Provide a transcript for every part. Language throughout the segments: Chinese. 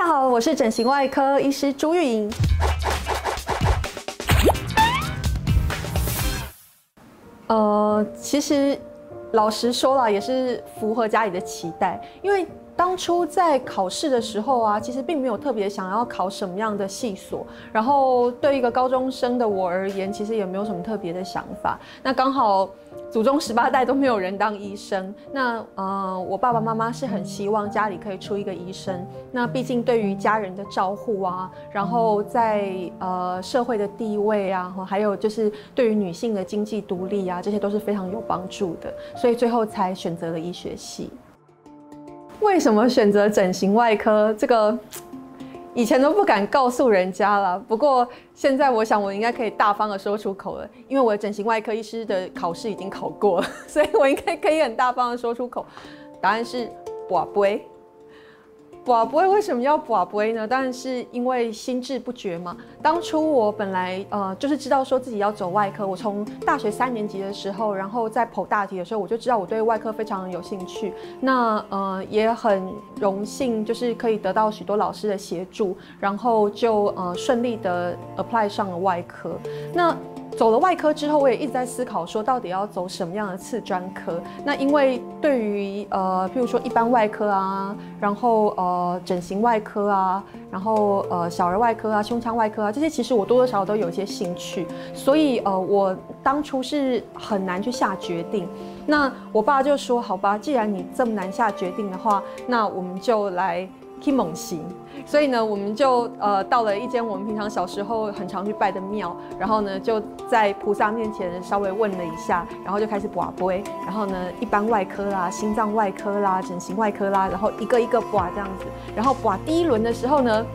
大家好，我是整形外科医师朱玉莹。呃，其实老实说了，也是符合家里的期待，因为当初在考试的时候啊，其实并没有特别想要考什么样的系所，然后对一个高中生的我而言，其实也没有什么特别的想法。那刚好。祖宗十八代都没有人当医生，那呃，我爸爸妈妈是很希望家里可以出一个医生。那毕竟对于家人的照护啊，然后在呃社会的地位啊，还有就是对于女性的经济独立啊，这些都是非常有帮助的。所以最后才选择了医学系。为什么选择整形外科？这个。以前都不敢告诉人家了，不过现在我想我应该可以大方的说出口了，因为我的整形外科医师的考试已经考过了，所以我应该可以很大方的说出口，答案是寡杯。不会为什么要寡不会呢？当然是因为心志不决嘛。当初我本来呃就是知道说自己要走外科，我从大学三年级的时候，然后在跑大题的时候，我就知道我对外科非常有兴趣。那呃也很荣幸，就是可以得到许多老师的协助，然后就呃顺利的 apply 上了外科。那走了外科之后，我也一直在思考说，到底要走什么样的次专科？那因为对于呃，譬如说一般外科啊，然后呃整形外科啊，然后呃小儿外科啊、胸腔外科啊，这些其实我多多少少都有一些兴趣，所以呃我当初是很难去下决定。那我爸就说：“好吧，既然你这么难下决定的话，那我们就来。”去猛行，所以呢，我们就呃到了一间我们平常小时候很常去拜的庙，然后呢就在菩萨面前稍微问了一下，然后就开始刮杯，然后呢一般外科啦、心脏外科啦、整形外科啦，然后一个一个刮这样子，然后刮第一轮的时候呢，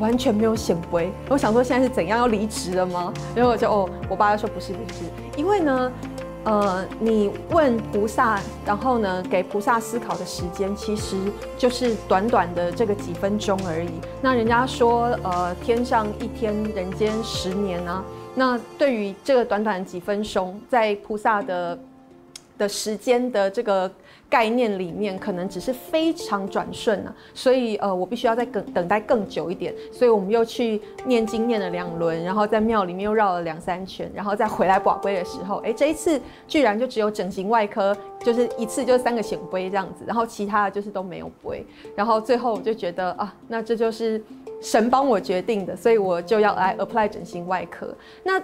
完全没有显杯，我想说现在是怎样要离职了吗？然后我就哦，我爸就说不是不是，因为呢。呃，你问菩萨，然后呢，给菩萨思考的时间，其实就是短短的这个几分钟而已。那人家说，呃，天上一天，人间十年啊。那对于这个短短几分钟，在菩萨的的时间的这个。概念里面可能只是非常转瞬啊，所以呃，我必须要再等等待更久一点，所以我们又去念经念了两轮，然后在庙里面又绕了两三圈，然后再回来保龟的时候，哎，这一次居然就只有整形外科，就是一次就三个显龟这样子，然后其他的就是都没有龟，然后最后我就觉得啊，那这就是神帮我决定的，所以我就要来 apply 整形外科。那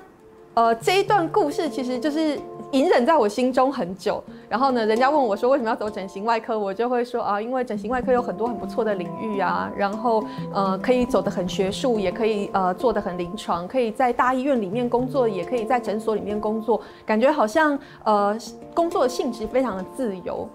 呃，这一段故事其实就是隐忍在我心中很久。然后呢，人家问我说为什么要走整形外科，我就会说啊，因为整形外科有很多很不错的领域啊，然后呃，可以走得很学术，也可以呃做得很临床，可以在大医院里面工作，也可以在诊所里面工作，感觉好像呃工作的性质非常的自由。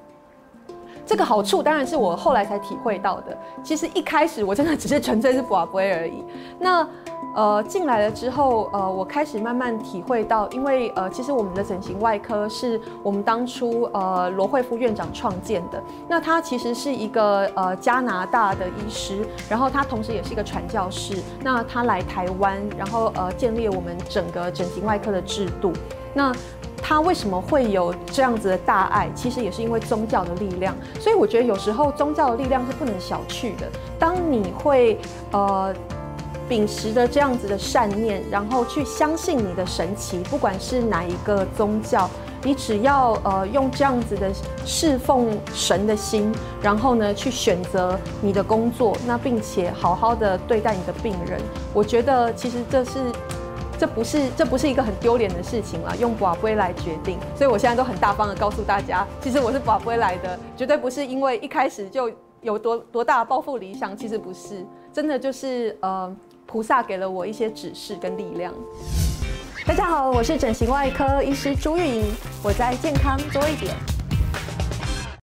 这个好处当然是我后来才体会到的。其实一开始我真的只是纯粹是不会而已。那。呃，进来了之后，呃，我开始慢慢体会到，因为呃，其实我们的整形外科是我们当初呃罗惠夫院长创建的。那他其实是一个呃加拿大的医师，然后他同时也是一个传教士。那他来台湾，然后呃建立我们整个整形外科的制度。那他为什么会有这样子的大爱？其实也是因为宗教的力量。所以我觉得有时候宗教的力量是不能小觑的。当你会呃。秉持着这样子的善念，然后去相信你的神奇，不管是哪一个宗教，你只要呃用这样子的侍奉神的心，然后呢去选择你的工作，那并且好好的对待你的病人，我觉得其实这是这不是这不是一个很丢脸的事情了，用宝贝来决定，所以我现在都很大方的告诉大家，其实我是宝贝来的，绝对不是因为一开始就有多多大的抱负理想，其实不是，真的就是呃。菩萨给了我一些指示跟力量。大家好，我是整形外科医师朱玉莹，我在健康多一点。